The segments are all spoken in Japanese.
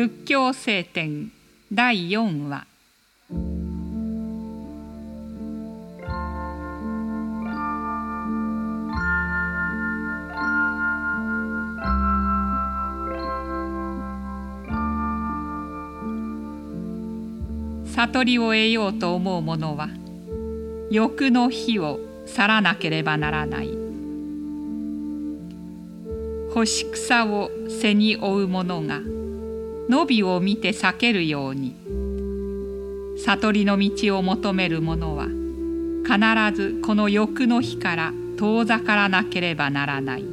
仏教聖典第4話。悟りを得ようと思う者は欲の火を去らなければならない。干し草を背に負う者が伸びを見て避けるように。悟りの道を求める者は必ずこの欲の火から遠ざからなければならない。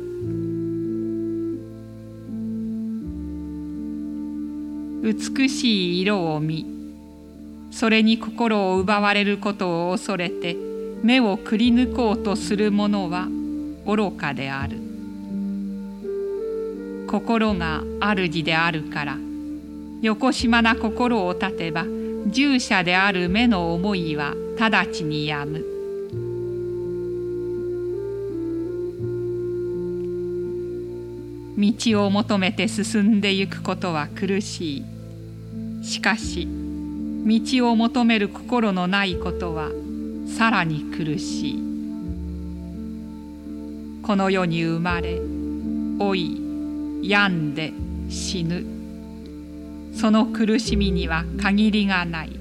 美しい色を見それに心を奪われることを恐れて目をくり抜こうとする者は愚かである。心が主であるからよこしまな心を立てば従者である目の思いは直ちにやむ。道を求めて進んでゆくことは苦しい。しかし道を求める心のないことはさらに苦しい。この世に生まれ老い病んで死ぬ。その苦しみには限りがない。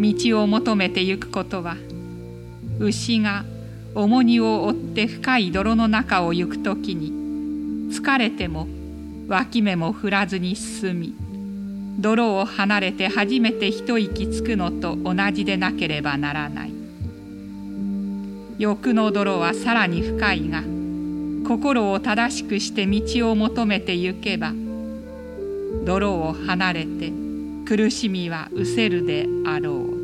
道を求めてゆくことは牛が重荷を負って深い泥の中を行くときに疲れても脇目も振らずに進み泥を離れて初めて一息つくのと同じでなければならない。欲の泥はさらに深いが心を正しくして道を求めてゆけば泥を離れて苦しみは失せるであろう。